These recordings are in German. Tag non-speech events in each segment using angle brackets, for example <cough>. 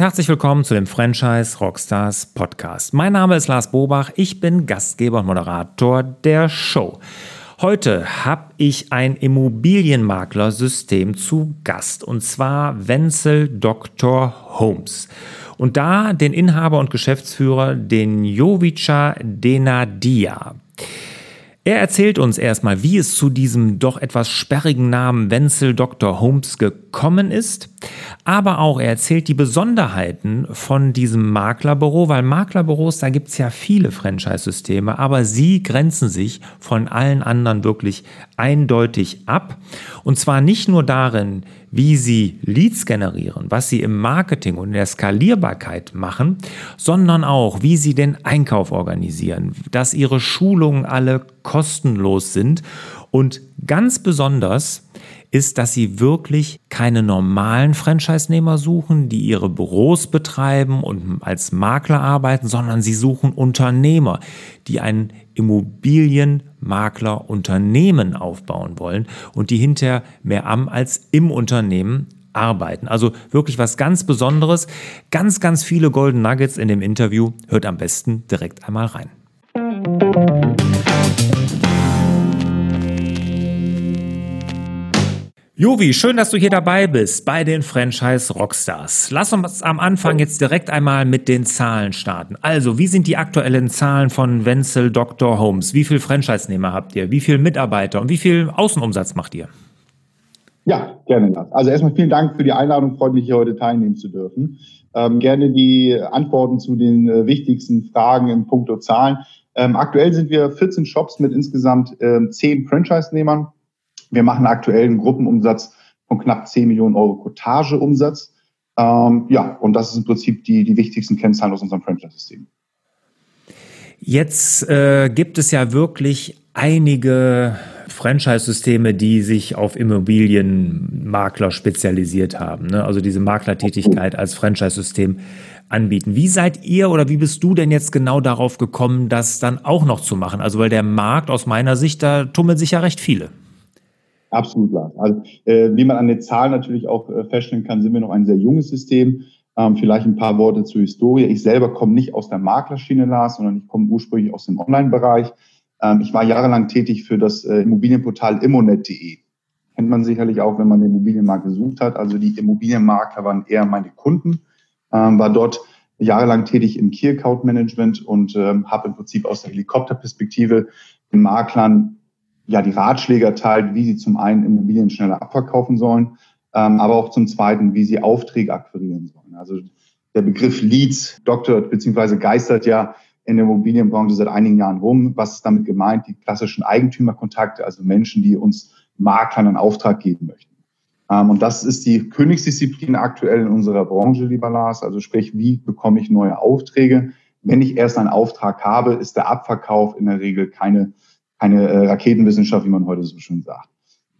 Herzlich willkommen zu dem Franchise Rockstars Podcast. Mein Name ist Lars Bobach, ich bin Gastgeber und Moderator der Show. Heute habe ich ein Immobilienmaklersystem zu Gast und zwar Wenzel Dr. Holmes. Und da den Inhaber und Geschäftsführer, den Jovica Denadia. Er erzählt uns erstmal, wie es zu diesem doch etwas sperrigen Namen Wenzel Dr. Holmes gekommen ist, aber auch er erzählt die Besonderheiten von diesem Maklerbüro, weil Maklerbüros, da gibt es ja viele Franchise-Systeme, aber sie grenzen sich von allen anderen wirklich eindeutig ab. Und zwar nicht nur darin, wie sie Leads generieren, was sie im Marketing und in der Skalierbarkeit machen, sondern auch, wie sie den Einkauf organisieren, dass ihre Schulungen alle kostenlos sind und ganz besonders ist, dass sie wirklich keine normalen Franchise-Nehmer suchen, die ihre Büros betreiben und als Makler arbeiten, sondern sie suchen Unternehmer, die ein Immobilienmaklerunternehmen aufbauen wollen und die hinterher mehr am als im Unternehmen arbeiten. Also wirklich was ganz Besonderes. Ganz, ganz viele Golden Nuggets in dem Interview. Hört am besten direkt einmal rein. Jovi, schön, dass du hier dabei bist bei den Franchise Rockstars. Lass uns am Anfang jetzt direkt einmal mit den Zahlen starten. Also, wie sind die aktuellen Zahlen von Wenzel Dr. Holmes? Wie viele Franchise-Nehmer habt ihr? Wie viele Mitarbeiter und wie viel Außenumsatz macht ihr? Ja, gerne. Also erstmal vielen Dank für die Einladung. Freut mich, hier heute teilnehmen zu dürfen. Ähm, gerne die Antworten zu den äh, wichtigsten Fragen in puncto Zahlen. Ähm, aktuell sind wir 14 Shops mit insgesamt ähm, 10 Franchise-Nehmern wir machen aktuell einen Gruppenumsatz von knapp 10 Millionen Euro Cottageumsatz. Ähm, ja, und das ist im Prinzip die, die wichtigsten Kennzahlen aus unserem Franchise-System. Jetzt äh, gibt es ja wirklich einige Franchise-Systeme, die sich auf Immobilienmakler spezialisiert haben. Ne? Also diese Maklertätigkeit als Franchise-System anbieten. Wie seid ihr oder wie bist du denn jetzt genau darauf gekommen, das dann auch noch zu machen? Also weil der Markt aus meiner Sicht, da tummeln sich ja recht viele. Absolut, Lars. Also äh, wie man an den Zahlen natürlich auch äh, feststellen kann, sind wir noch ein sehr junges System. Ähm, vielleicht ein paar Worte zur Historie. Ich selber komme nicht aus der Maklerschiene, Lars, sondern ich komme ursprünglich aus dem Online-Bereich. Ähm, ich war jahrelang tätig für das äh, Immobilienportal immonet.de. Kennt man sicherlich auch, wenn man den Immobilienmarkt gesucht hat. Also die Immobilienmakler waren eher meine Kunden, ähm, war dort jahrelang tätig im Key Account Management und ähm, habe im Prinzip aus der Helikopterperspektive den Maklern ja die Ratschläge erteilt, wie sie zum einen Immobilien schneller abverkaufen sollen, ähm, aber auch zum zweiten, wie sie Aufträge akquirieren sollen. Also der Begriff Leads doktert bzw. geistert ja in der Immobilienbranche seit einigen Jahren rum. Was ist damit gemeint? Die klassischen Eigentümerkontakte, also Menschen, die uns Maklern einen Auftrag geben möchten. Ähm, und das ist die Königsdisziplin aktuell in unserer Branche, lieber Lars. Also sprich, wie bekomme ich neue Aufträge? Wenn ich erst einen Auftrag habe, ist der Abverkauf in der Regel keine keine äh, Raketenwissenschaft, wie man heute so schön sagt.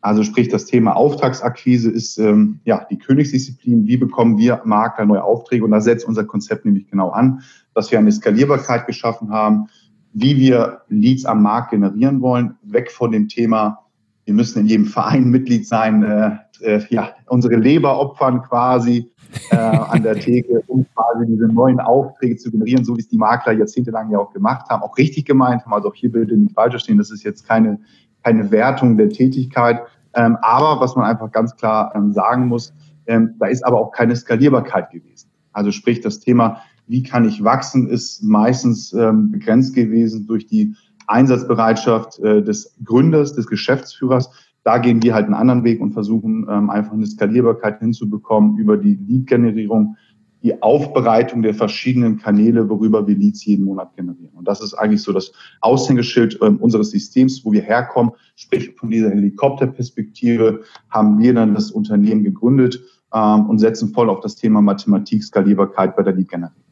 Also sprich, das Thema Auftragsakquise ist ähm, ja die Königsdisziplin. Wie bekommen wir Makler neue Aufträge? Und da setzt unser Konzept nämlich genau an, dass wir eine Skalierbarkeit geschaffen haben, wie wir Leads am Markt generieren wollen, weg von dem Thema, wir müssen in jedem Verein Mitglied sein, äh, äh, ja, unsere Leber opfern quasi äh, an der Theke, um quasi diese neuen Aufträge zu generieren, so wie es die Makler jahrzehntelang ja auch gemacht haben, auch richtig gemeint haben. Also auch hier bitte nicht falsch verstehen, das ist jetzt keine, keine Wertung der Tätigkeit. Ähm, aber was man einfach ganz klar ähm, sagen muss, ähm, da ist aber auch keine Skalierbarkeit gewesen. Also sprich, das Thema, wie kann ich wachsen, ist meistens ähm, begrenzt gewesen durch die Einsatzbereitschaft äh, des Gründers, des Geschäftsführers da gehen wir halt einen anderen Weg und versuchen ähm, einfach eine Skalierbarkeit hinzubekommen über die Lead-Generierung, die Aufbereitung der verschiedenen Kanäle, worüber wir Leads jeden Monat generieren. Und das ist eigentlich so das Aushängeschild ähm, unseres Systems, wo wir herkommen. Sprich, von dieser Helikopterperspektive haben wir dann das Unternehmen gegründet ähm, und setzen voll auf das Thema Mathematik, Skalierbarkeit bei der Lead-Generierung.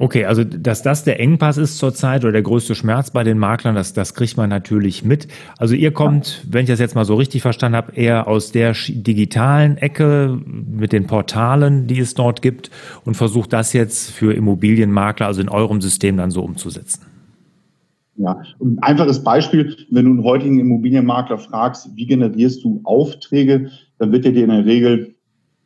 Okay, also dass das der Engpass ist zurzeit oder der größte Schmerz bei den Maklern, das, das kriegt man natürlich mit. Also ihr kommt, wenn ich das jetzt mal so richtig verstanden habe, eher aus der digitalen Ecke mit den Portalen, die es dort gibt und versucht das jetzt für Immobilienmakler, also in eurem System dann so umzusetzen. Ja, ein einfaches Beispiel, wenn du einen heutigen Immobilienmakler fragst, wie generierst du Aufträge, dann wird er dir in der Regel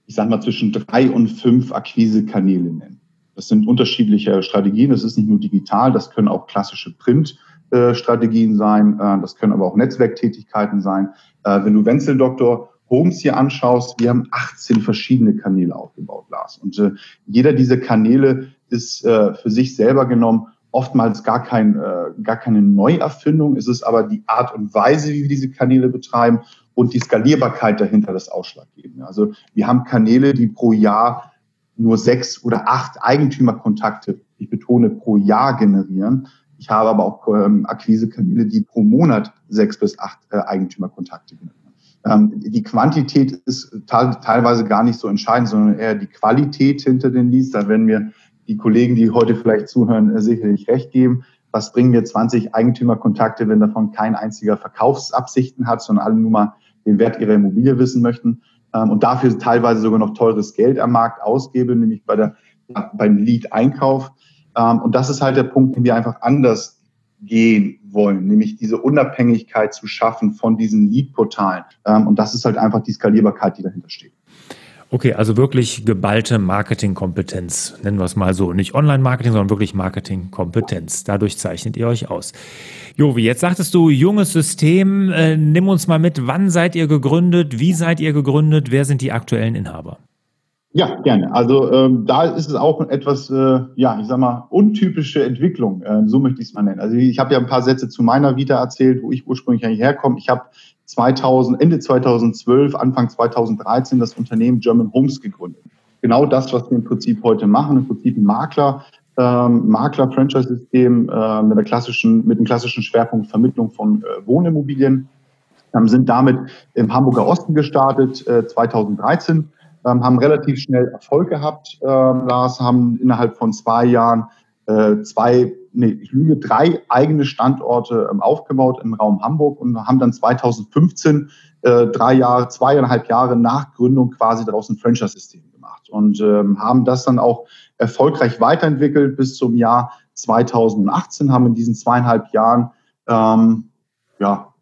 ich sag mal, zwischen drei und fünf Akquisekanäle nennen. Das sind unterschiedliche Strategien. Das ist nicht nur digital, das können auch klassische Print-Strategien sein. Äh, das können aber auch Netzwerktätigkeiten sein. Äh, wenn du Wenzel Doktor Homes hier anschaust, wir haben 18 verschiedene Kanäle aufgebaut, Lars. Und äh, jeder dieser Kanäle ist für sich selber genommen oftmals gar, kein, gar keine Neuerfindung. Es ist aber die Art und Weise, wie wir diese Kanäle betreiben und die Skalierbarkeit dahinter das Ausschlaggebende. Also wir haben Kanäle, die pro Jahr nur sechs oder acht Eigentümerkontakte, ich betone, pro Jahr generieren. Ich habe aber auch ähm, Akquisekanäle, die pro Monat sechs bis acht äh, Eigentümerkontakte generieren. Ähm, die Quantität ist teilweise gar nicht so entscheidend, sondern eher die Qualität hinter den Leads. Da werden mir die Kollegen, die heute vielleicht zuhören, äh, sicherlich recht geben. Was bringen mir 20 Eigentümerkontakte, wenn davon kein einziger Verkaufsabsichten hat, sondern alle nur mal den Wert ihrer Immobilie wissen möchten? Ähm, und dafür teilweise sogar noch teures Geld am Markt ausgebe, nämlich bei der, beim Lead-Einkauf. Ähm, und das ist halt der Punkt, den wir einfach anders gehen wollen, nämlich diese Unabhängigkeit zu schaffen von diesen Lead-Portalen. Ähm, und das ist halt einfach die Skalierbarkeit, die dahinter steht. Okay, also wirklich geballte Marketingkompetenz, nennen wir es mal so. Nicht Online-Marketing, sondern wirklich Marketingkompetenz. Dadurch zeichnet ihr euch aus. Jovi, jetzt sagtest du, junges System. Äh, nimm uns mal mit, wann seid ihr gegründet? Wie seid ihr gegründet? Wer sind die aktuellen Inhaber? Ja, gerne. Also ähm, da ist es auch etwas, äh, ja, ich sag mal, untypische Entwicklung, äh, so möchte ich es mal nennen. Also ich habe ja ein paar Sätze zu meiner Vita erzählt, wo ich ursprünglich herkomme. Ich habe 2000, Ende 2012, Anfang 2013 das Unternehmen German Homes gegründet. Genau das, was wir im Prinzip heute machen, im Prinzip ein Makler, ähm, Makler-Franchise-System äh, mit, der klassischen, mit dem klassischen Schwerpunkt Vermittlung von äh, Wohnimmobilien. Ähm, sind damit im Hamburger Osten gestartet, äh, 2013, ähm, haben relativ schnell Erfolg gehabt, äh, Lars, haben innerhalb von zwei Jahren zwei, nee, ich lüge, drei eigene Standorte ähm, aufgebaut im Raum Hamburg und haben dann 2015 äh, drei Jahre, zweieinhalb Jahre nach Gründung quasi daraus ein Franchise-System gemacht und ähm, haben das dann auch erfolgreich weiterentwickelt bis zum Jahr 2018, haben in diesen zweieinhalb Jahren ähm, ja,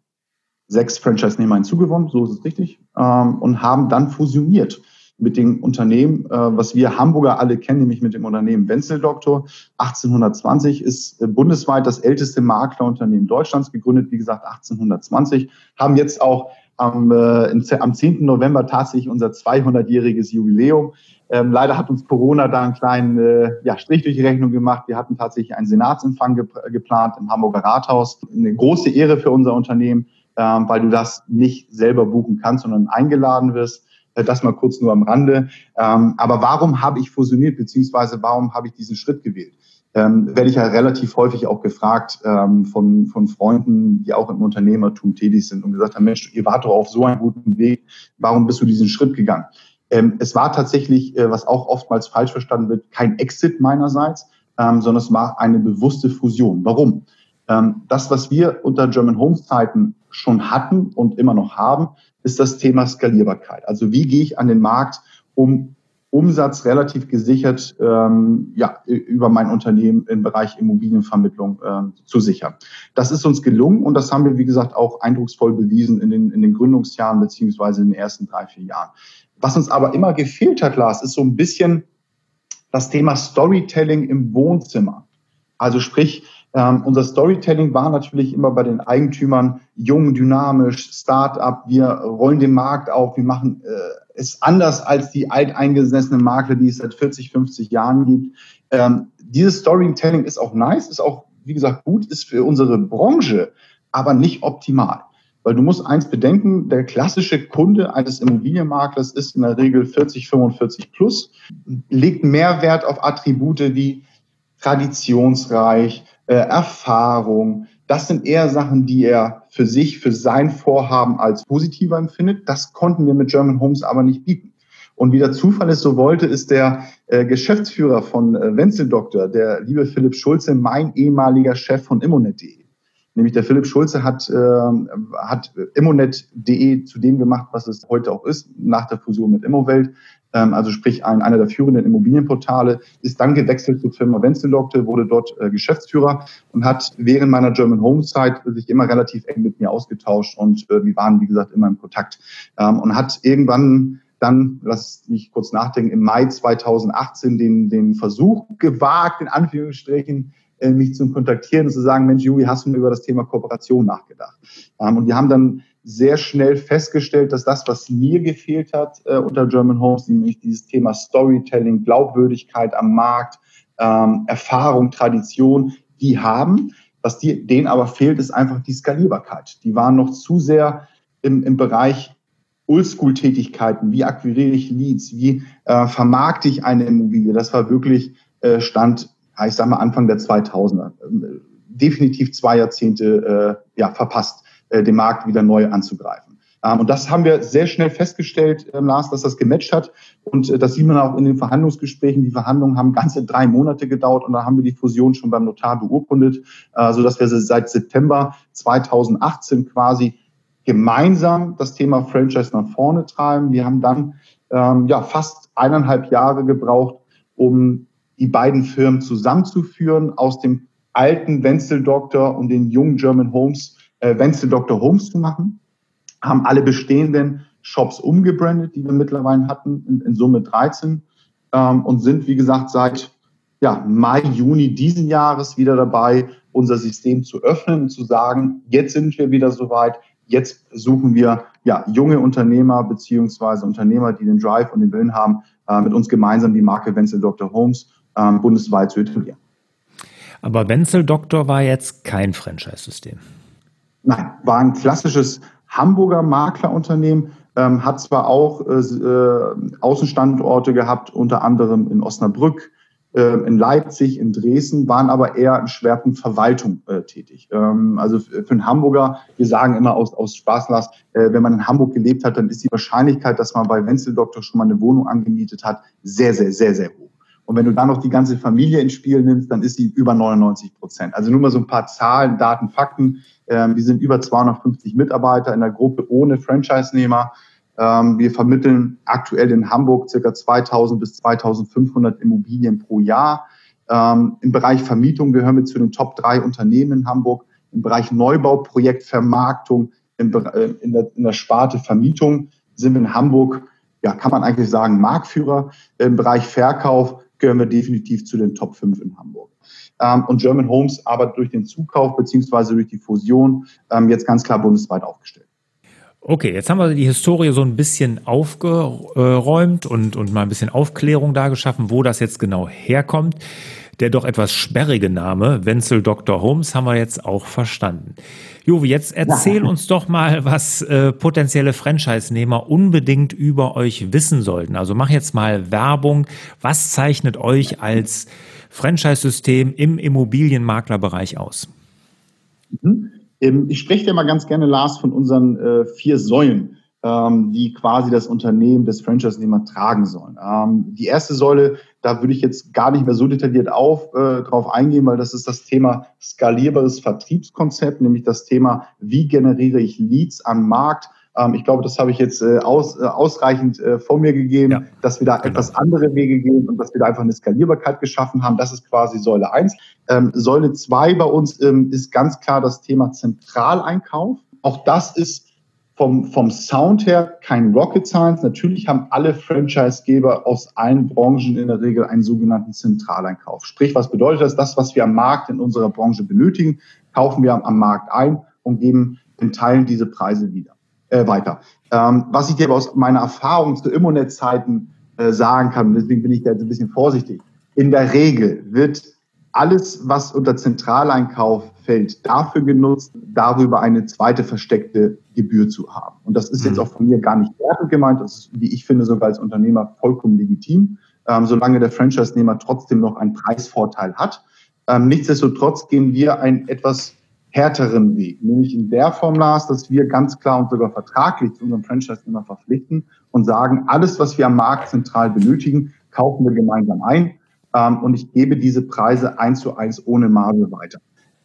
sechs Franchise-Nehmer hinzugewonnen, so ist es richtig, ähm, und haben dann fusioniert mit dem Unternehmen, äh, was wir Hamburger alle kennen, nämlich mit dem Unternehmen Wenzel Doktor. 1820 ist äh, bundesweit das älteste Maklerunternehmen Deutschlands gegründet, wie gesagt 1820, haben jetzt auch am, äh, am 10. November tatsächlich unser 200-jähriges Jubiläum. Ähm, leider hat uns Corona da einen kleinen äh, ja, Strich durch die Rechnung gemacht. Wir hatten tatsächlich einen Senatsempfang gep geplant im Hamburger Rathaus. Eine große Ehre für unser Unternehmen, ähm, weil du das nicht selber buchen kannst, sondern eingeladen wirst. Äh, das mal kurz nur am Rande. Ähm, aber warum habe ich fusioniert, beziehungsweise warum habe ich diesen Schritt gewählt? Ähm, werde ich ja relativ häufig auch gefragt ähm, von, von Freunden, die auch im Unternehmertum tätig sind und gesagt haben, Mensch, ihr wart doch auf so einem guten Weg, warum bist du diesen Schritt gegangen? Ähm, es war tatsächlich, äh, was auch oftmals falsch verstanden wird, kein Exit meinerseits, ähm, sondern es war eine bewusste Fusion. Warum? Ähm, das, was wir unter German Homes Zeiten schon hatten und immer noch haben, ist das Thema Skalierbarkeit. Also wie gehe ich an den Markt, um Umsatz relativ gesichert ähm, ja, über mein Unternehmen im Bereich Immobilienvermittlung äh, zu sichern. Das ist uns gelungen und das haben wir, wie gesagt, auch eindrucksvoll bewiesen in den, in den Gründungsjahren beziehungsweise in den ersten drei, vier Jahren. Was uns aber immer gefehlt hat, Lars, ist so ein bisschen das Thema Storytelling im Wohnzimmer. Also sprich, ähm, unser Storytelling war natürlich immer bei den Eigentümern jung, dynamisch, Start-up. Wir rollen den Markt auf. Wir machen äh, es anders als die alteingesessenen Makler, die es seit 40, 50 Jahren gibt. Ähm, dieses Storytelling ist auch nice, ist auch, wie gesagt, gut, ist für unsere Branche, aber nicht optimal. Weil du musst eins bedenken, der klassische Kunde eines Immobilienmaklers ist in der Regel 40, 45 plus, legt mehr Wert auf Attribute wie traditionsreich, äh, Erfahrung. Das sind eher Sachen, die er für sich, für sein Vorhaben als positiver empfindet. Das konnten wir mit German Homes aber nicht bieten. Und wie der Zufall es so wollte, ist der äh, Geschäftsführer von äh, Wenzel Doktor, der liebe Philipp Schulze, mein ehemaliger Chef von immonet.de. Nämlich der Philipp Schulze hat, äh, hat immonet.de zu dem gemacht, was es heute auch ist, nach der Fusion mit Immowelt. Ähm, also sprich ein, einer der führenden Immobilienportale, ist dann gewechselt zur Firma Wenzelokte, wurde dort äh, Geschäftsführer und hat während meiner German Home Zeit sich immer relativ eng mit mir ausgetauscht und äh, wir waren, wie gesagt, immer im Kontakt. Ähm, und hat irgendwann dann, lass mich kurz nachdenken, im Mai 2018 den, den Versuch gewagt, in Anführungsstrichen, äh, mich zu kontaktieren und zu sagen, Mensch, Juri, hast du über das Thema Kooperation nachgedacht? Ähm, und wir haben dann sehr schnell festgestellt, dass das, was mir gefehlt hat äh, unter German Homes, nämlich dieses Thema Storytelling, Glaubwürdigkeit am Markt, ähm, Erfahrung, Tradition, die haben. Was die, denen aber fehlt, ist einfach die Skalierbarkeit. Die waren noch zu sehr im, im Bereich Oldschool-Tätigkeiten. Wie akquiriere ich Leads? Wie äh, vermarkte ich eine Immobilie? Das war wirklich äh, Stand, ich sage mal Anfang der 2000er. Ähm, definitiv zwei Jahrzehnte äh, ja, verpasst, äh, den Markt wieder neu anzugreifen. Ähm, und das haben wir sehr schnell festgestellt, ähm, Lars, dass das gematcht hat. Und äh, das sieht man auch in den Verhandlungsgesprächen. Die Verhandlungen haben ganze drei Monate gedauert und da haben wir die Fusion schon beim Notar beurkundet, äh, sodass wir seit September 2018 quasi gemeinsam das Thema Franchise nach vorne treiben. Wir haben dann ähm, ja fast eineinhalb Jahre gebraucht, um die beiden Firmen zusammenzuführen, aus dem alten Wenzel Doctor und den jungen German Homes äh, Wenzel Doctor Homes zu machen haben alle bestehenden Shops umgebrandet, die wir mittlerweile hatten, in, in Summe 13 ähm, und sind, wie gesagt, seit ja, Mai, Juni diesen Jahres wieder dabei, unser System zu öffnen und zu sagen, jetzt sind wir wieder soweit, jetzt suchen wir ja, junge Unternehmer beziehungsweise Unternehmer, die den Drive und den Willen haben, äh, mit uns gemeinsam die Marke Wenzel Dr. Homes äh, bundesweit zu etablieren. Aber Wenzel Doktor war jetzt kein Franchise-System. Nein, war ein klassisches Hamburger Maklerunternehmen, ähm, hat zwar auch äh, äh, Außenstandorte gehabt, unter anderem in Osnabrück, äh, in Leipzig, in Dresden, waren aber eher im Schwerpunkt Verwaltung äh, tätig. Ähm, also für einen Hamburger, wir sagen immer aus, aus Spaßlass, äh, wenn man in Hamburg gelebt hat, dann ist die Wahrscheinlichkeit, dass man bei Wenzel Doktor schon mal eine Wohnung angemietet hat, sehr, sehr, sehr, sehr hoch. Und wenn du dann noch die ganze Familie ins Spiel nimmst, dann ist sie über 99 Prozent. Also nur mal so ein paar Zahlen, Daten, Fakten. Ähm, wir sind über 250 Mitarbeiter in der Gruppe ohne Franchise-Nehmer. Ähm, wir vermitteln aktuell in Hamburg circa 2000 bis 2500 Immobilien pro Jahr. Ähm, Im Bereich Vermietung gehören wir zu den Top drei Unternehmen in Hamburg. Im Bereich Neubau, Projektvermarktung, äh, in der Sparte Vermietung sind wir in Hamburg, ja, kann man eigentlich sagen, Marktführer. Im Bereich Verkauf gehören wir definitiv zu den Top 5 in Hamburg. Ähm, und German Homes arbeitet durch den Zukauf beziehungsweise durch die Fusion ähm, jetzt ganz klar bundesweit aufgestellt. Okay, jetzt haben wir die Historie so ein bisschen aufgeräumt und, und mal ein bisschen Aufklärung da geschaffen, wo das jetzt genau herkommt. Der doch etwas sperrige Name, Wenzel Dr. Holmes, haben wir jetzt auch verstanden. Jovi, jetzt erzähl ja. uns doch mal, was äh, potenzielle Franchise-Nehmer unbedingt über euch wissen sollten. Also mach jetzt mal Werbung. Was zeichnet euch als Franchise-System im Immobilienmaklerbereich aus? Mhm. Ähm, ich spreche dir mal ganz gerne, Lars, von unseren äh, vier Säulen, ähm, die quasi das Unternehmen des Franchise-Nehmer tragen sollen. Ähm, die erste Säule, da würde ich jetzt gar nicht mehr so detailliert auf, äh, drauf eingehen, weil das ist das Thema skalierbares Vertriebskonzept, nämlich das Thema, wie generiere ich Leads am Markt, ähm, ich glaube, das habe ich jetzt äh, aus, äh, ausreichend äh, vor mir gegeben, ja, dass wir da genau. etwas andere Wege gehen und dass wir da einfach eine Skalierbarkeit geschaffen haben. Das ist quasi Säule eins. Ähm, Säule zwei bei uns ähm, ist ganz klar das Thema Zentraleinkauf. Auch das ist vom, vom Sound her kein Rocket Science. Natürlich haben alle Franchisegeber aus allen Branchen in der Regel einen sogenannten Zentraleinkauf. Sprich, was bedeutet das? Das, was wir am Markt in unserer Branche benötigen, kaufen wir am, am Markt ein und geben in Teilen diese Preise wieder äh, weiter. Ähm, was ich dir aber aus meiner Erfahrung zu Immonet-Zeiten äh, sagen kann, deswegen bin ich da jetzt ein bisschen vorsichtig. In der Regel wird alles, was unter Zentraleinkauf fällt, dafür genutzt, darüber eine zweite versteckte Gebühr zu haben. Und das ist jetzt mhm. auch von mir gar nicht wertend gemeint. Das ist, wie ich finde, sogar als Unternehmer vollkommen legitim, ähm, solange der Franchise-Nehmer trotzdem noch einen Preisvorteil hat. Ähm, nichtsdestotrotz gehen wir ein etwas härteren Weg, nämlich in der Form, Lars, dass wir ganz klar und sogar vertraglich zu unserem Franchise-Nehmer verpflichten und sagen, alles, was wir am Markt zentral benötigen, kaufen wir gemeinsam ein ähm, und ich gebe diese Preise eins zu eins ohne Marge weiter.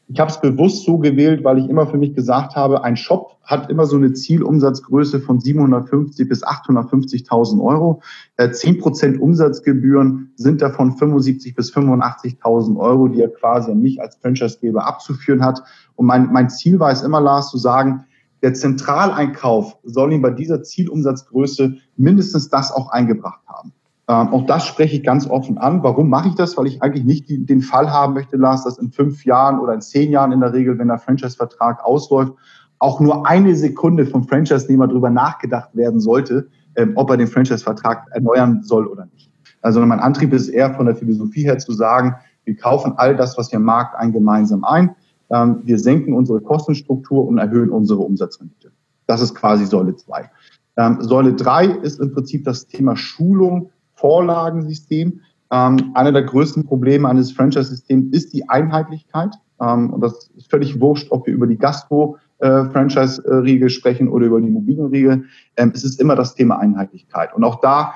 Ich habe es bewusst so gewählt, weil ich immer für mich gesagt habe, ein Shop hat immer so eine Zielumsatzgröße von 750 bis 850.000 Euro. Äh, zehn Prozent Umsatzgebühren sind davon 75 bis 85.000 Euro, die er quasi an mich als Franchisegeber abzuführen hat. Und mein, mein Ziel war es immer, Lars, zu sagen, Der Zentraleinkauf soll ihm bei dieser Zielumsatzgröße mindestens das auch eingebracht haben. Ähm, auch das spreche ich ganz offen an. Warum mache ich das? Weil ich eigentlich nicht die, den Fall haben möchte, Lars, dass in fünf Jahren oder in zehn Jahren in der Regel, wenn der Franchise-Vertrag ausläuft, auch nur eine Sekunde vom Franchise-Nehmer darüber nachgedacht werden sollte, ähm, ob er den Franchise-Vertrag erneuern soll oder nicht. Also mein Antrieb ist eher von der Philosophie her zu sagen, wir kaufen all das, was wir Markt ein, gemeinsam ein. Ähm, wir senken unsere Kostenstruktur und erhöhen unsere Umsatzrendite. Das ist quasi Säule 2. Ähm, Säule 3 ist im Prinzip das Thema Schulung Vorlagensystem. Ähm, einer der größten Probleme eines Franchise-Systems ist die Einheitlichkeit. Ähm, und das ist völlig wurscht, ob wir über die Gastro-Franchise-Riege sprechen oder über die Immobilienriege. Ähm, es ist immer das Thema Einheitlichkeit. Und auch da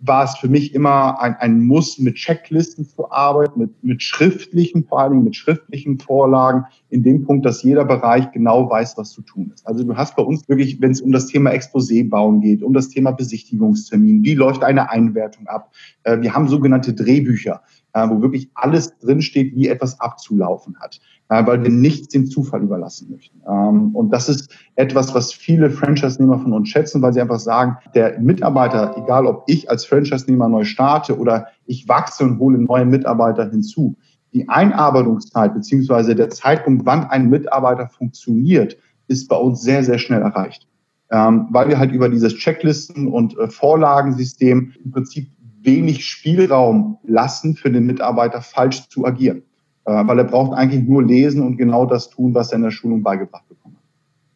war es für mich immer ein, ein Muss, mit Checklisten zu arbeiten, mit, mit schriftlichen, vor allen Dingen mit schriftlichen Vorlagen, in dem Punkt, dass jeder Bereich genau weiß, was zu tun ist. Also du hast bei uns wirklich, wenn es um das Thema Exposé bauen geht, um das Thema Besichtigungstermin, wie läuft eine Einwertung ab? Äh, wir haben sogenannte Drehbücher, wo wirklich alles drinsteht, wie etwas abzulaufen hat äh, weil wir nichts dem Zufall überlassen möchten. Ähm, und das ist etwas, was viele Franchise-Nehmer von uns schätzen, weil sie einfach sagen, der Mitarbeiter, egal ob ich als Franchise-Nehmer neu starte oder ich wachse und hole neue Mitarbeiter hinzu, die Einarbeitungszeit beziehungsweise der Zeitpunkt, wann ein Mitarbeiter funktioniert, ist bei uns sehr, sehr schnell erreicht. Ähm, weil wir halt über dieses Checklisten- und äh, Vorlagensystem im Prinzip wenig Spielraum lassen für den Mitarbeiter falsch zu agieren. Äh, weil er braucht eigentlich nur lesen und genau das tun, was er in der Schulung beigebracht bekommt.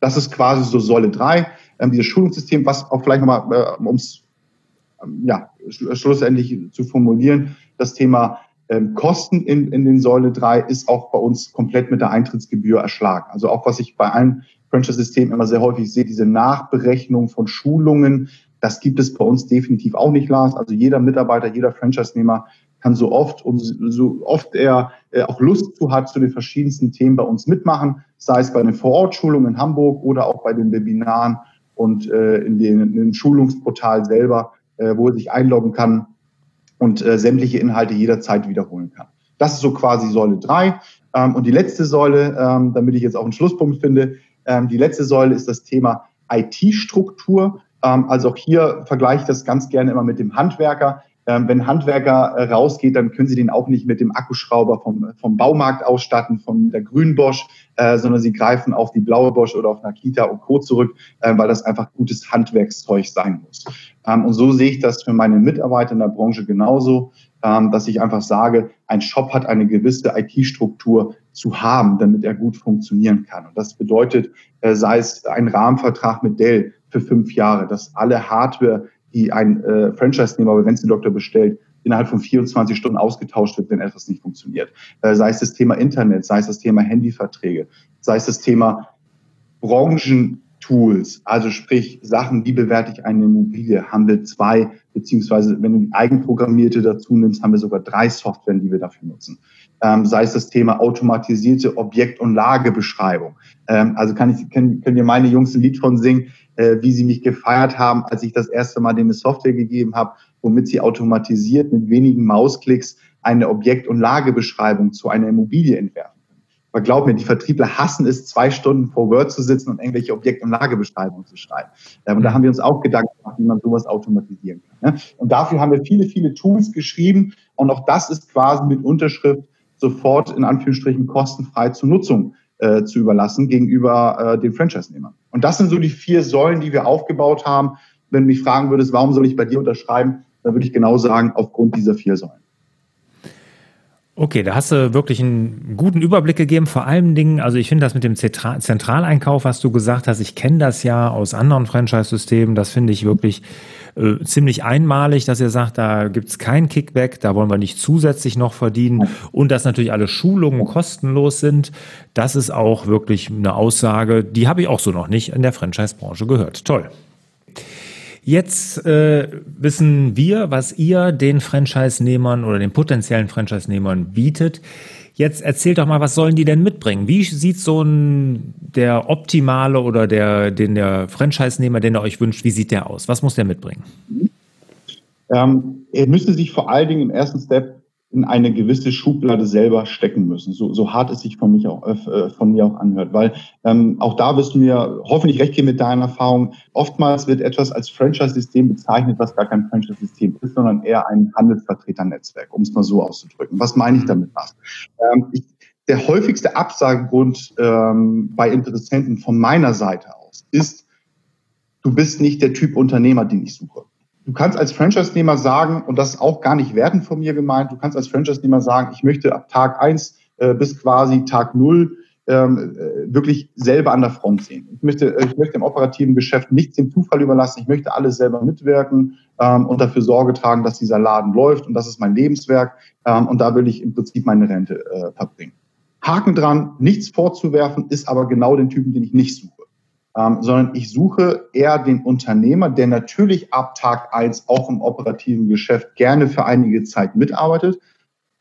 Das ist quasi so Säule 3, ähm, dieses Schulungssystem, was auch vielleicht nochmal, äh, um es ähm, ja, schlussendlich zu formulieren, das Thema ähm, Kosten in, in den Säule 3 ist auch bei uns komplett mit der Eintrittsgebühr erschlagen. Also auch was ich bei allen Franchise-Systemen immer sehr häufig sehe, diese Nachberechnung von Schulungen, das gibt es bei uns definitiv auch nicht, Lars. Also jeder Mitarbeiter, jeder Franchise-Nehmer kann so oft und so oft er äh, auch Lust zu hat, zu den verschiedensten Themen bei uns mitmachen, sei es bei den Vorortschulungen in Hamburg oder auch bei den Webinaren und äh, in, den, in dem Schulungsportal selber, äh, wo er sich einloggen kann und sämtliche Inhalte jederzeit wiederholen kann. Das ist so quasi Säule drei Ähm, und die letzte Säule, ähm, damit ich jetzt auch einen Schlusspunkt finde, ähm, die letzte Säule ist das Thema IT-Struktur. Ähm, also auch hier vergleiche ich das ganz gerne immer mit dem Handwerker. Ähm, wenn Handwerker äh, rausgeht, dann können sie den auch nicht mit dem Akkuschrauber vom, vom Baumarkt ausstatten, von der grünen Bosch, äh, sondern sie greifen auf die blaue Bosch oder auf Nakita und Co. zurück, äh, weil das einfach gutes Handwerkszeug sein muss. Ähm, und so sehe ich das für meine Mitarbeiter in der Branche genauso, dass ich einfach sage, ein Shop hat eine gewisse IT-Struktur zu haben, damit er gut funktionieren kann. Und das bedeutet, sei es ein Rahmenvertrag mit Dell für fünf Jahre, dass alle Hardware die ein äh, Franchise-Nehmer bei Wenzel Doktor bestellt, innerhalb von 24 Stunden ausgetauscht wird, wenn etwas nicht funktioniert. Äh, sei es das Thema Internet, sei es das Thema Handyverträge, sei es das Thema Branchentools, also sprich Sachen, wie bewerte ich eine Immobilie, haben wir zwei, beziehungsweise wenn du die eigenprogrammierte dazu nimmst, haben wir sogar drei Softwaren, die wir dafür nutzen. Ähm, sei es das Thema automatisierte Objekt- und Lagebeschreibung. Ähm, also kann ich, können, können dir meine Jungs ein Lied von singen, äh, wie sie mich gefeiert haben, als ich das erste Mal denen eine Software gegeben habe, womit sie automatisiert mit wenigen Mausklicks eine Objekt- und Lagebeschreibung zu einer Immobilie entwerfen können. Aber glaub mir, die Vertriebler hassen es, zwei Stunden vor Word zu sitzen und irgendwelche Objekt- und Lagebeschreibungen zu schreiben. Und da haben wir uns auch Gedanken gemacht, wie man sowas automatisieren kann. Ne? Und dafür haben wir viele, viele Tools geschrieben. Und auch das ist quasi mit Unterschrift sofort in Anführungsstrichen kostenfrei zur Nutzung äh, zu überlassen gegenüber äh, den Franchise-Nehmern. Und das sind so die vier Säulen, die wir aufgebaut haben. Wenn du mich fragen würdest, warum soll ich bei dir unterschreiben, dann würde ich genau sagen, aufgrund dieser vier Säulen. Okay, da hast du wirklich einen guten Überblick gegeben. Vor allen Dingen, also ich finde das mit dem Zentraleinkauf, was du gesagt hast, ich kenne das ja aus anderen Franchise-Systemen. Das finde ich wirklich äh, ziemlich einmalig, dass ihr sagt, da gibt's kein Kickback, da wollen wir nicht zusätzlich noch verdienen und dass natürlich alle Schulungen kostenlos sind. Das ist auch wirklich eine Aussage, die habe ich auch so noch nicht in der Franchise-Branche gehört. Toll. Jetzt äh, wissen wir, was ihr den Franchise-Nehmern oder den potenziellen Franchise-Nehmern bietet. Jetzt erzählt doch mal, was sollen die denn mitbringen? Wie sieht so ein der optimale oder der den der Franchise-Nehmer, den ihr euch wünscht, wie sieht der aus? Was muss der mitbringen? Ähm, er müsste sich vor allen Dingen im ersten Step in eine gewisse Schublade selber stecken müssen, so, so hart es sich von, mich auch, äh, von mir auch anhört. Weil ähm, auch da wirst du mir hoffentlich recht geben mit deiner Erfahrung. Oftmals wird etwas als Franchise-System bezeichnet, was gar kein Franchise-System ist, sondern eher ein Handelsvertreternetzwerk, um es mal so auszudrücken. Was meine ich mhm. damit? Ähm, ich, der häufigste Absagegrund ähm, bei Interessenten von meiner Seite aus ist, du bist nicht der Typ Unternehmer, den ich suche. Du kannst als Franchise-Nehmer sagen, und das ist auch gar nicht wertend von mir gemeint, du kannst als Franchise-Nehmer sagen, ich möchte ab Tag eins äh, bis quasi Tag null ähm, äh, wirklich selber an der Front sehen. Ich möchte, äh, ich möchte im operativen Geschäft nichts dem Zufall überlassen. Ich möchte alles selber mitwirken ähm, und dafür Sorge tragen, dass dieser Laden läuft. Und das ist mein Lebenswerk. Ähm, und da will ich im Prinzip meine Rente äh, verbringen. Haken dran, nichts vorzuwerfen, ist aber genau den Typen, den ich nicht suche ähm, sondern ich suche eher den Unternehmer, der natürlich ab Tag eins auch im operativen Geschäft gerne für einige Zeit mitarbeitet.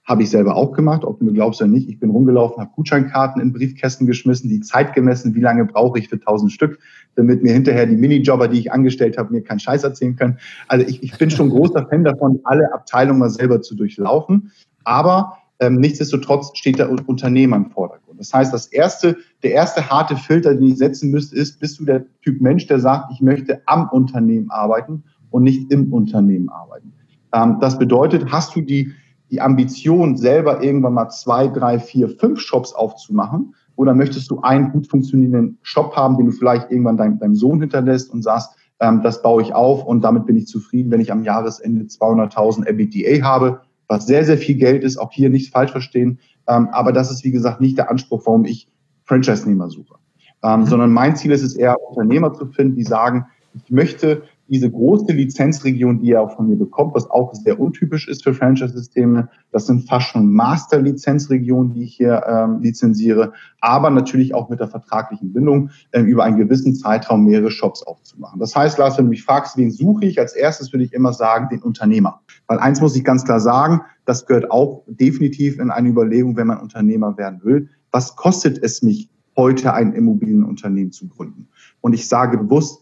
Habe ich selber auch gemacht, ob du mir glaubst oder nicht. Ich bin rumgelaufen, habe Gutscheinkarten in Briefkästen geschmissen, die Zeit gemessen, wie lange brauche ich für 1000 Stück, damit mir hinterher die Minijobber, die ich angestellt habe, mir keinen Scheiß erzählen können. Also ich, ich bin schon großer Fan davon, alle Abteilungen mal selber zu durchlaufen. Aber ähm, nichtsdestotrotz steht der Unternehmer im Vordergrund. Das heißt, das erste, der erste harte Filter, den ich setzen müsste, ist, bist du der Typ Mensch, der sagt, ich möchte am Unternehmen arbeiten und nicht im Unternehmen arbeiten. Ähm, das bedeutet, hast du die, die Ambition, selber irgendwann mal zwei, drei, vier, fünf Shops aufzumachen? Oder möchtest du einen gut funktionierenden Shop haben, den du vielleicht irgendwann deinem, deinem Sohn hinterlässt und sagst, ähm, das baue ich auf und damit bin ich zufrieden, wenn ich am Jahresende 200.000 EBITDA habe was sehr, sehr viel Geld ist, auch hier nicht falsch verstehen. Ähm, aber das ist, wie gesagt, nicht der Anspruch, warum ich Franchise-Nehmer suche. Ähm, mhm. Sondern mein Ziel ist es eher, Unternehmer zu finden, die sagen, ich möchte diese große Lizenzregion, die er auch von mir bekommt, was auch sehr untypisch ist für Franchise-Systeme, das sind fast schon Master-Lizenzregionen, die ich hier ähm, lizenziere, aber natürlich auch mit der vertraglichen Bindung, ähm, über einen gewissen Zeitraum mehrere Shops aufzumachen. Das heißt, Lars, wenn du mich fragst, wen suche ich, als erstes würde ich immer sagen, den Unternehmer. Weil eins muss ich ganz klar sagen, das gehört auch definitiv in eine Überlegung, wenn man Unternehmer werden will. Was kostet es mich, heute ein Immobilienunternehmen zu gründen? Und ich sage bewusst,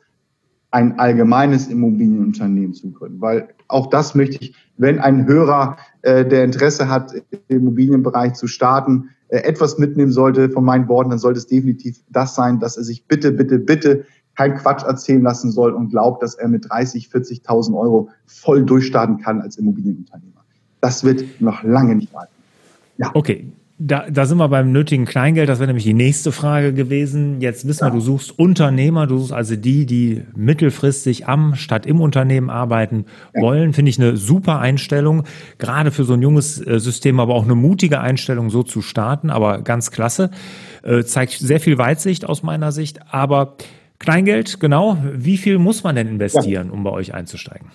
ein allgemeines Immobilienunternehmen zu gründen. Weil auch das möchte ich, wenn ein Hörer, äh, der Interesse hat, im Immobilienbereich zu starten, äh, etwas mitnehmen sollte von meinen Worten, dann sollte es definitiv das sein, dass er sich bitte, bitte, bitte kein Quatsch erzählen lassen soll und glaubt, dass er mit 30, 40.000 Euro voll durchstarten kann als Immobilienunternehmer. Das wird noch lange nicht reichen. Ja. Okay, da, da sind wir beim nötigen Kleingeld. Das wäre nämlich die nächste Frage gewesen. Jetzt wissen ja. wir, du suchst Unternehmer, du suchst also die, die mittelfristig am statt im Unternehmen arbeiten ja. wollen. Finde ich eine super Einstellung. Gerade für so ein junges äh, System, aber auch eine mutige Einstellung, so zu starten. Aber ganz klasse. Äh, zeigt sehr viel Weitsicht aus meiner Sicht. Aber Kleingeld, genau. Wie viel muss man denn investieren, ja. um bei euch einzusteigen?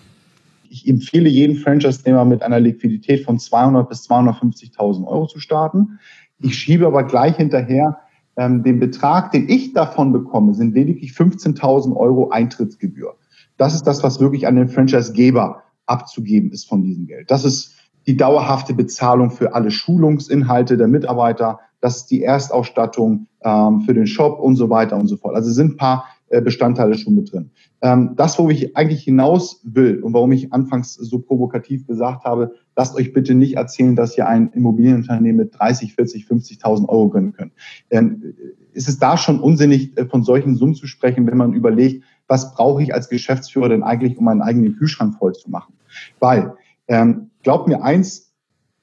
ich empfehle jeden Franchise-Nehmer mit einer Liquidität von 200 bis 250.000 Euro zu starten. Ich schiebe aber gleich hinterher, ähm, den Betrag, den ich davon bekomme, sind lediglich 15.000 Euro Eintrittsgebühr. Das ist das, was wirklich an den Franchise-Geber abzugeben ist von diesem Geld. Das ist die dauerhafte Bezahlung für alle Schulungsinhalte der Mitarbeiter. Das ist die Erstausstattung ähm, für den Shop und so weiter und so fort. Also sind ein paar Bestandteile schon mit drin. Ähm, das, wo ich eigentlich hinaus will und warum ich anfangs so provokativ gesagt habe, lasst euch bitte nicht erzählen, dass ihr ein Immobilienunternehmen mit 30, 40, 50.000 Euro gönnen könnt. Ähm, ist es da schon unsinnig, äh, von solchen Summen zu sprechen, wenn man überlegt, was brauche ich als Geschäftsführer denn eigentlich, um meinen eigenen Kühlschrank voll zu machen? Weil, ähm, glaubt mir eins,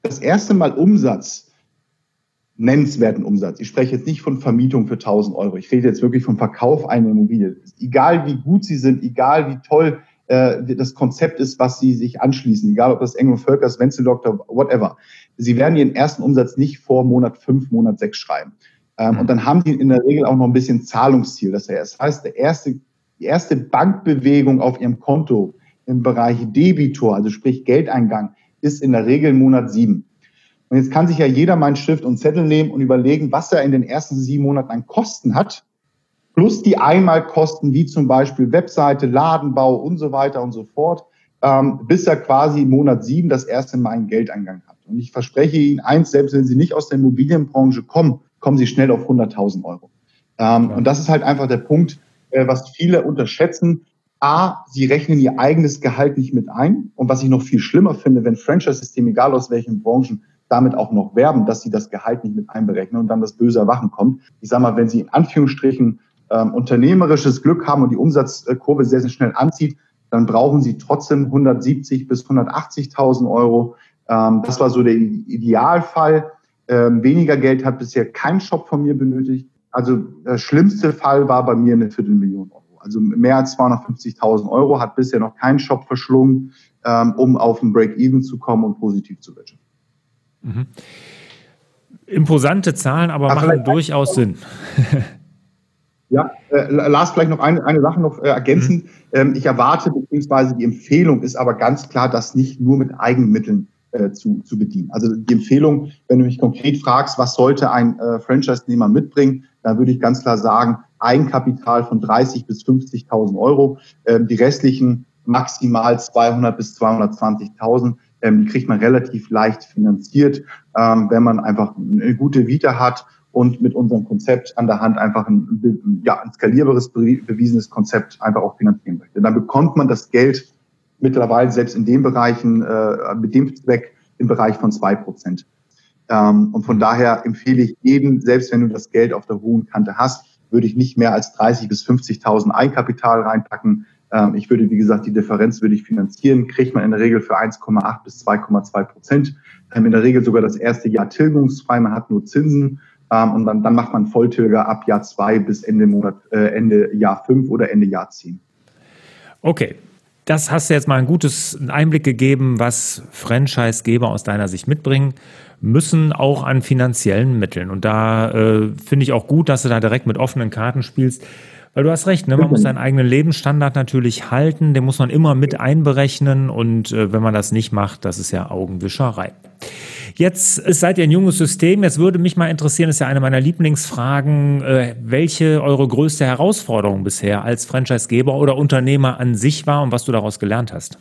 das erste Mal Umsatz nennenswerten Umsatz. Ich spreche jetzt nicht von Vermietung für 1000 Euro. Ich rede jetzt wirklich vom Verkauf einer Immobilie. Egal wie gut sie sind, egal wie toll äh, das Konzept ist, was sie sich anschließen, egal ob das Engel Völkers, Wenzel Doktor, whatever. Sie werden ihren ersten Umsatz nicht vor Monat 5, Monat 6 schreiben. Ähm, mhm. Und dann haben die in der Regel auch noch ein bisschen Zahlungsziel. Das heißt, der erste, die erste Bankbewegung auf ihrem Konto im Bereich Debitor, also sprich Geldeingang, ist in der Regel Monat 7. Und jetzt kann sich ja jeder meinen Stift und Zettel nehmen und überlegen, was er in den ersten sieben Monaten an Kosten hat, plus die Einmalkosten, wie zum Beispiel Webseite, Ladenbau und so weiter und so fort, ähm, bis er quasi im Monat sieben das erste Mal einen Geldangang hat. Und ich verspreche Ihnen eins, selbst wenn Sie nicht aus der Immobilienbranche kommen, kommen Sie schnell auf 100.000 Euro. Ähm. Und das ist halt einfach der Punkt, äh, was viele unterschätzen. A, sie rechnen ihr eigenes Gehalt nicht mit ein. Und was ich noch viel schlimmer finde, wenn Franchise-Systeme, egal aus welchen Branchen, damit auch noch werben, dass sie das Gehalt nicht mit einberechnen und dann das böse Erwachen kommt. Ich sage mal, wenn sie in Anführungsstrichen ähm, unternehmerisches Glück haben und die Umsatzkurve sehr, sehr schnell anzieht, dann brauchen sie trotzdem 170 bis 180.000 Euro. Ähm, das war so der Idealfall. Ähm, weniger Geld hat bisher kein Shop von mir benötigt. Also der schlimmste Fall war bei mir eine Viertelmillion Euro. Also mehr als 250.000 Euro hat bisher noch kein Shop verschlungen, ähm, um auf ein Break-Even zu kommen und positiv zu wirtschaften. Mhm. Imposante Zahlen, aber Ach, machen durchaus Sinn. Ja, äh, Lars, vielleicht noch eine, eine Sache noch äh, ergänzen. Mhm. Ähm, ich erwarte, beziehungsweise die Empfehlung ist aber ganz klar, das nicht nur mit Eigenmitteln äh, zu, zu bedienen. Also die Empfehlung, wenn du mich konkret fragst, was sollte ein äh, Franchise-Nehmer mitbringen, dann würde ich ganz klar sagen, Eigenkapital von 30 bis 50.000 Euro. Ähm, die restlichen maximal 200 bis 220.000 ähm, die kriegt man relativ leicht finanziert, ähm, wenn man einfach eine gute Vita hat und mit unserem Konzept an der Hand einfach ein, ja, ein skalierbares, bewiesenes Konzept einfach auch finanzieren möchte. Dann bekommt man das Geld mittlerweile selbst in den Bereichen, äh, mit dem Zweck im Bereich von zwei Prozent. Ähm, und von daher empfehle ich jedem, selbst wenn du das Geld auf der hohen Kante hast, würde ich nicht mehr als 30 bis 50.000 Eigenkapital reinpacken, ähm, ich würde, wie gesagt, die Differenz würde ich finanzieren, kriegt man in der Regel für 1,8 bis 2,2 Prozent. Ähm, in der Regel sogar das erste Jahr tilgungsfrei, man hat nur Zinsen. Ähm, und dann, dann macht man Volltilger ab Jahr zwei bis Ende Monat, äh, Ende Jahr fünf oder Ende Jahr zehn. Okay, das hast du jetzt mal einen gutes Einblick gegeben, was Franchisegeber aus deiner Sicht mitbringen müssen, auch an finanziellen Mitteln. Und da äh, finde ich auch gut, dass du da direkt mit offenen Karten spielst. Weil du hast recht, ne? man muss seinen eigenen Lebensstandard natürlich halten, den muss man immer mit einberechnen und äh, wenn man das nicht macht, das ist ja Augenwischerei. Jetzt seid ihr ein junges System. Jetzt würde mich mal interessieren, ist ja eine meiner Lieblingsfragen, äh, welche eure größte Herausforderung bisher als Franchisegeber oder Unternehmer an sich war und was du daraus gelernt hast?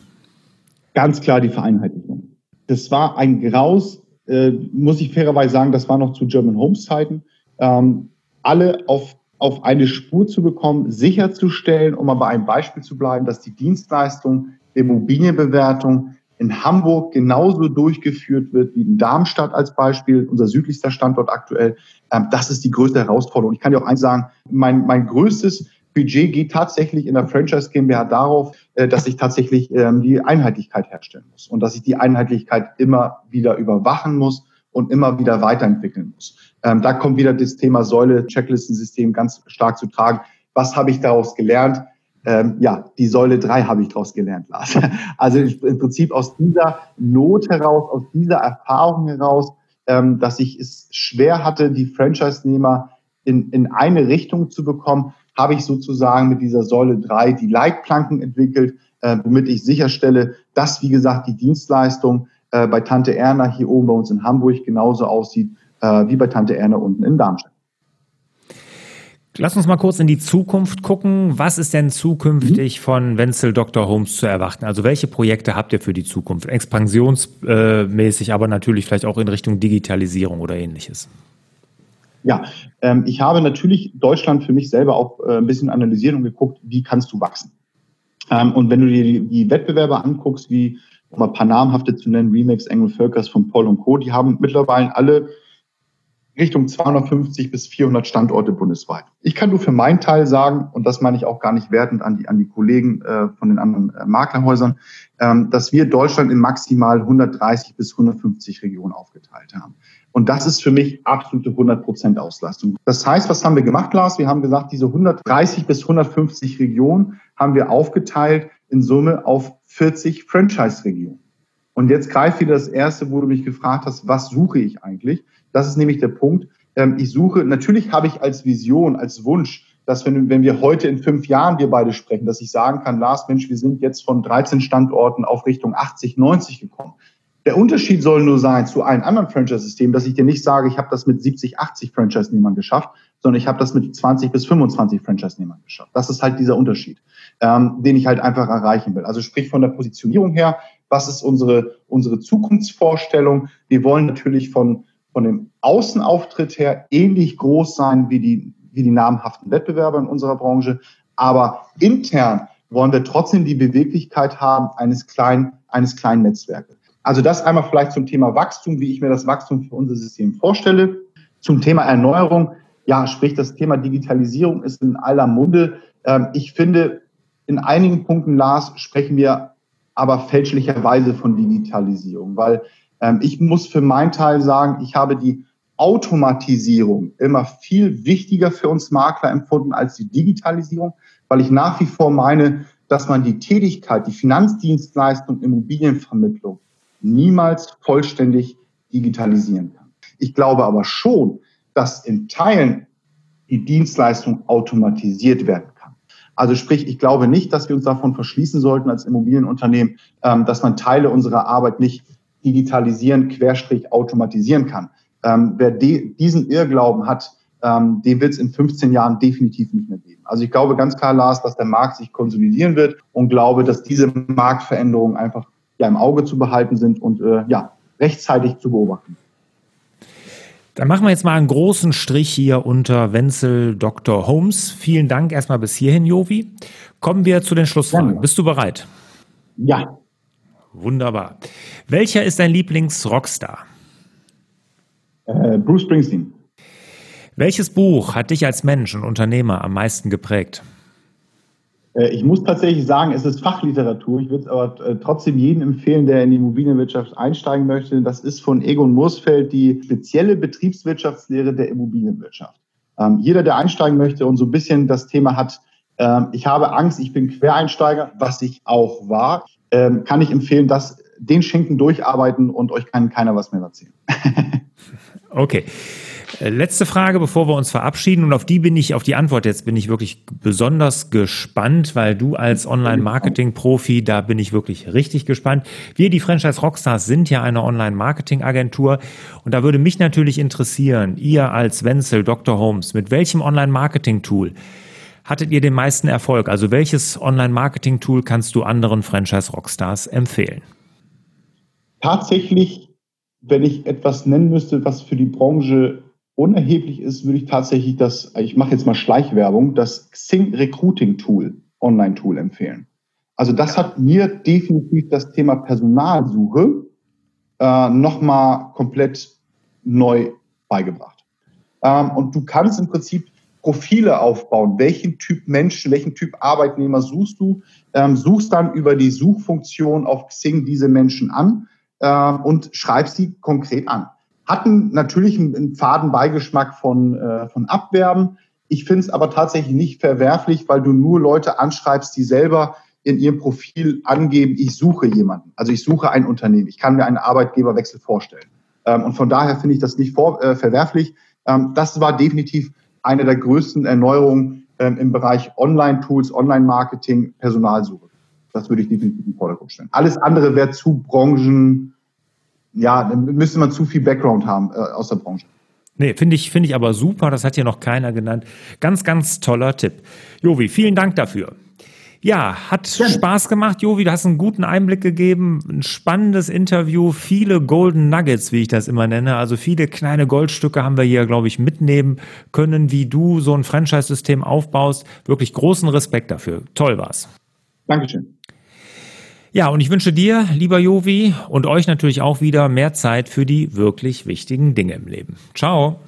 Ganz klar die Vereinheitlichung. Das war ein Graus, äh, muss ich fairerweise sagen, das war noch zu German Homes Zeiten. Ähm, alle auf auf eine Spur zu bekommen, sicherzustellen, um aber ein Beispiel zu bleiben, dass die Dienstleistung der Immobilienbewertung in Hamburg genauso durchgeführt wird wie in Darmstadt als Beispiel, unser südlichster Standort aktuell. Ähm, das ist die größte Herausforderung. Ich kann dir auch eins sagen, mein, mein größtes Budget geht tatsächlich in der Franchise GmbH darauf, äh, dass ich tatsächlich ähm, die Einheitlichkeit herstellen muss und dass ich die Einheitlichkeit immer wieder überwachen muss und immer wieder weiterentwickeln muss. Ähm, da kommt wieder das Thema Säule, Checklistensystem ganz stark zu tragen. Was habe ich daraus gelernt? Ähm, ja, die Säule 3 habe ich daraus gelernt, Lars. <laughs> Also im Prinzip aus dieser Not heraus, aus dieser Erfahrung heraus, ähm, dass ich es schwer hatte, die Franchise-Nehmer in, in eine Richtung zu bekommen, habe ich sozusagen mit dieser Säule 3 die Leitplanken entwickelt, äh, womit ich sicherstelle, dass, wie gesagt, die Dienstleistung äh, bei Tante Erna hier oben bei uns in Hamburg genauso aussieht äh, wie bei Tante Erne unten in Darmstadt. Lass uns mal kurz in die Zukunft gucken. Was ist denn zukünftig mhm. von Wenzel Dr. Holmes zu erwarten? Also welche Projekte habt ihr für die Zukunft? Expansionsmäßig, aber natürlich vielleicht auch in Richtung Digitalisierung oder ähnliches. Ja, ähm, ich habe natürlich Deutschland für mich selber auch äh, ein bisschen analysiert und geguckt, wie kannst du wachsen? Ähm, und wenn du dir die, die Wettbewerber anguckst, wie um ein paar namhafte zu nennen, Remix, Engel Völkers von Paul und Co., die haben mittlerweile alle Richtung 250 bis 400 Standorte bundesweit. Ich kann nur für meinen Teil sagen, und das meine ich auch gar nicht wertend an die, an die Kollegen äh, von den anderen äh, Maklerhäusern, ähm, dass wir Deutschland in maximal 130 bis 150 Regionen aufgeteilt haben. Und das ist für mich absolute 100 Prozent Auslastung. Das heißt, was haben wir gemacht, Lars? Wir haben gesagt, diese 130 bis 150 Regionen haben wir aufgeteilt in Summe auf 40 Franchise-Regionen. Und jetzt greift wieder das erste, wo du mich gefragt hast, was suche ich eigentlich? Das ist nämlich der Punkt. Ähm, ich suche, natürlich habe ich als Vision, als Wunsch, dass wenn, wenn wir heute in fünf Jahren wir beide sprechen, dass ich sagen kann, Lars, Mensch, wir sind jetzt von 13 Standorten auf Richtung 80, 90 gekommen. Der Unterschied soll nur sein zu allen anderen Franchise-Systemen, dass ich dir nicht sage, ich habe das mit 70, 80 Franchise-Nehmern geschafft, sondern ich habe das mit 20 bis 25 Franchise-Nehmern geschafft. Das ist halt dieser Unterschied, ähm, den ich halt einfach erreichen will. Also sprich von der Positionierung her, was ist unsere, unsere Zukunftsvorstellung? Wir wollen natürlich von von dem Außenauftritt her ähnlich groß sein wie die, wie die namhaften Wettbewerber in unserer Branche. Aber intern wollen wir trotzdem die Beweglichkeit haben eines kleinen, eines kleinen Netzwerkes. Also das einmal vielleicht zum Thema Wachstum, wie ich mir das Wachstum für unser System vorstelle. Zum Thema Erneuerung, ja, sprich das Thema Digitalisierung ist in aller Munde. Ähm, ich finde, in einigen Punkten, Lars, sprechen wir aber fälschlicherweise von Digitalisierung, weil ähm, ich muss für meinen Teil sagen, ich habe die Automatisierung immer viel wichtiger für uns Makler empfunden als die Digitalisierung, weil ich nach wie vor meine, dass man die Tätigkeit, die Finanzdienstleistung, Immobilienvermittlung niemals vollständig digitalisieren kann. Ich glaube aber schon, dass in Teilen die Dienstleistung automatisiert werden. Also sprich, ich glaube nicht, dass wir uns davon verschließen sollten als Immobilienunternehmen, ähm, dass man Teile unserer Arbeit nicht digitalisieren, querstrich automatisieren kann. Ähm, wer diesen Irrglauben hat, ähm, den wird es in 15 Jahren definitiv nicht mehr geben. Also ich glaube ganz klar, Lars, dass der Markt sich konsolidieren wird und glaube, dass diese Marktveränderungen einfach ja im Auge zu behalten sind und äh, ja rechtzeitig zu beobachten. Dann machen wir jetzt mal einen großen Strich hier unter Wenzel Dr. Holmes. Vielen Dank erstmal bis hierhin, Jovi. Kommen wir zu den Schlussfragen. Ja. Bist du bereit? Ja. Wunderbar. Welcher ist dein Lieblings-Rockstar? Äh, Bruce Springsteen. Welches Buch hat dich als Mensch und Unternehmer am meisten geprägt? Äh, ich muss tatsächlich sagen, es ist Fachliteratur. Ich würde es aber äh, trotzdem jedem empfehlen, der in die Immobilienwirtschaft einsteigen möchte. Das ist von Egon Mursfeld die spezielle Betriebswirtschaftslehre der Immobilienwirtschaft. Ähm, jeder, der einsteigen möchte und so ein bisschen das Thema hat, ähm, ich habe Angst, ich bin Quereinsteiger, was ich auch war, ähm, kann ich empfehlen, dass den Schinken durcharbeiten und euch kann keiner was mehr erzählen. <laughs> okay. Äh, letzte Frage, bevor wir uns verabschieden. Und auf die bin ich, auf die Antwort jetzt bin ich wirklich besonders gespannt, weil du als Online-Marketing-Profi, da bin ich wirklich richtig gespannt. Wir, die Franchise Rockstars, sind ja eine Online-Marketing-Agentur. Und da würde mich natürlich interessieren, ihr als Wenzel, Dr. Holmes, mit welchem Online-Marketing-Tool hattet ihr den meisten Erfolg? Also welches Online-Marketing-Tool kannst du anderen Franchise Rockstars empfehlen? Tatsächlich, wenn ich etwas nennen müsste, was für die Branche unerheblich ist, würde ich tatsächlich das, ich mache jetzt mal Schleichwerbung, das Xing Recruiting Tool, Online-Tool empfehlen. Also das hat mir definitiv das Thema Personalsuche äh, nochmal komplett neu beigebracht. Ähm, und du kannst im Prinzip Profile aufbauen. Welchen Typ Menschen, welchen Typ Arbeitnehmer suchst du? Ähm, suchst dann über die Suchfunktion auf Xing diese Menschen an äh, und schreibst sie konkret an hatten natürlich einen, faden Beigeschmack von, äh, von Abwerben. Ich finde es aber tatsächlich nicht verwerflich, weil du nur Leute anschreibst, die selber in ihrem Profil angeben, ich suche jemanden. Also ich suche ein Unternehmen. Ich kann mir einen Arbeitgeberwechsel vorstellen. Ähm, und von daher finde ich das nicht vor, äh, verwerflich. Ähm, das war definitiv eine der größten Erneuerungen ähm, im Bereich Online-Tools, Online-Marketing, Personalsuche. Das würde ich definitiv im Vordergrund stellen. Alles andere wäre zu Branchen, ja, dann müsste man zu viel Background haben äh, aus der Branche. Nee, finde ich, finde ich aber super. Das hat hier noch keiner genannt. Ganz, ganz toller Tipp. Jovi, vielen Dank dafür. Ja, hat Gerne. Spaß gemacht, Jovi. Du hast einen guten Einblick gegeben. Ein spannendes Interview. Viele Golden Nuggets, wie ich das immer nenne. Also viele kleine Goldstücke haben wir hier, glaube ich, mitnehmen können, wie du so ein Franchise-System aufbaust. Wirklich großen Respekt dafür. Toll war's. Dankeschön. Ja, und ich wünsche dir, lieber Jovi, und euch natürlich auch wieder mehr Zeit für die wirklich wichtigen Dinge im Leben. Ciao.